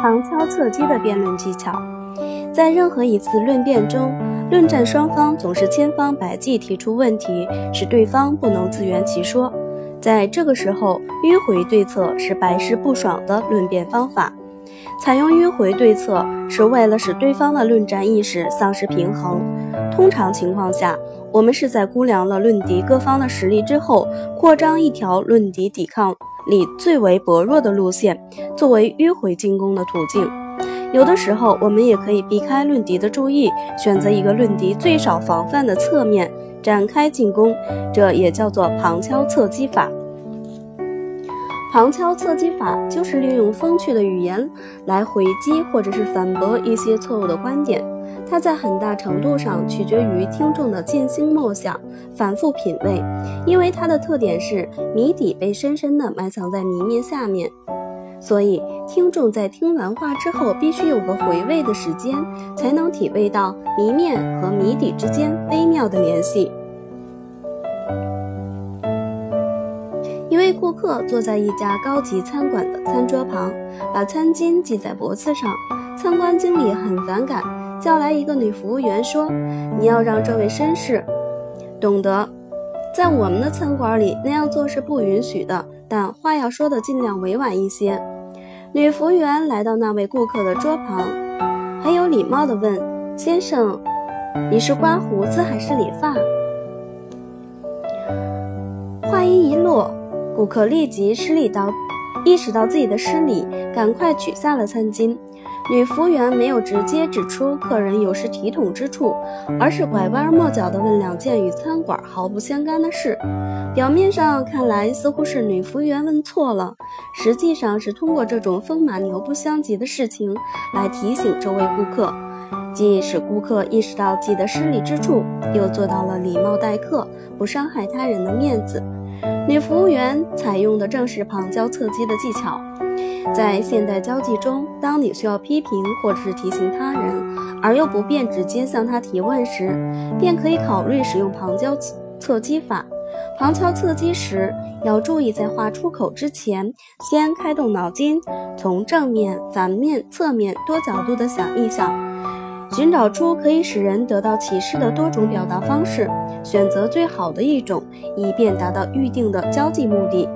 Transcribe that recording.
旁敲侧击的辩论技巧，在任何一次论辩中，论战双方总是千方百计提出问题，使对方不能自圆其说。在这个时候，迂回对策是百试不爽的论辩方法。采用迂回对策是为了使对方的论战意识丧失平衡。通常情况下，我们是在估量了论敌各方的实力之后，扩张一条论敌抵抗力最为薄弱的路线，作为迂回进攻的途径。有的时候，我们也可以避开论敌的注意，选择一个论敌最少防范的侧面展开进攻，这也叫做旁敲侧击法。旁敲侧击法就是利用风趣的语言来回击或者是反驳一些错误的观点。它在很大程度上取决于听众的静心默想、反复品味，因为它的特点是谜底被深深地埋藏在谜面下面，所以听众在听完话之后必须有个回味的时间，才能体味到谜面和谜底之间微妙的联系。一位顾客坐在一家高级餐馆的餐桌旁，把餐巾系在脖子上。参观经理很反感，叫来一个女服务员说：“你要让这位绅士懂得，在我们的餐馆里那样做是不允许的，但话要说的尽量委婉一些。”女服务员来到那位顾客的桌旁，很有礼貌地问：“先生，你是刮胡子还是理发？”话音一落。顾客立即失礼到，意识到自己的失礼，赶快取下了餐巾。女服务员没有直接指出客人有失体统之处，而是拐弯抹角地问两件与餐馆毫不相干的事。表面上看来似乎是女服务员问错了，实际上是通过这种风马牛不相及的事情来提醒这位顾客，既使顾客意识到自己的失礼之处，又做到了礼貌待客，不伤害他人的面子。女服务员采用的正是旁敲侧击的技巧。在现代交际中，当你需要批评或者是提醒他人，而又不便直接向他提问时，便可以考虑使用旁敲侧击法。旁敲侧击时，要注意在话出口之前，先开动脑筋，从正面、反面、侧面多角度的想一想。寻找出可以使人得到启示的多种表达方式，选择最好的一种，以便达到预定的交际目的。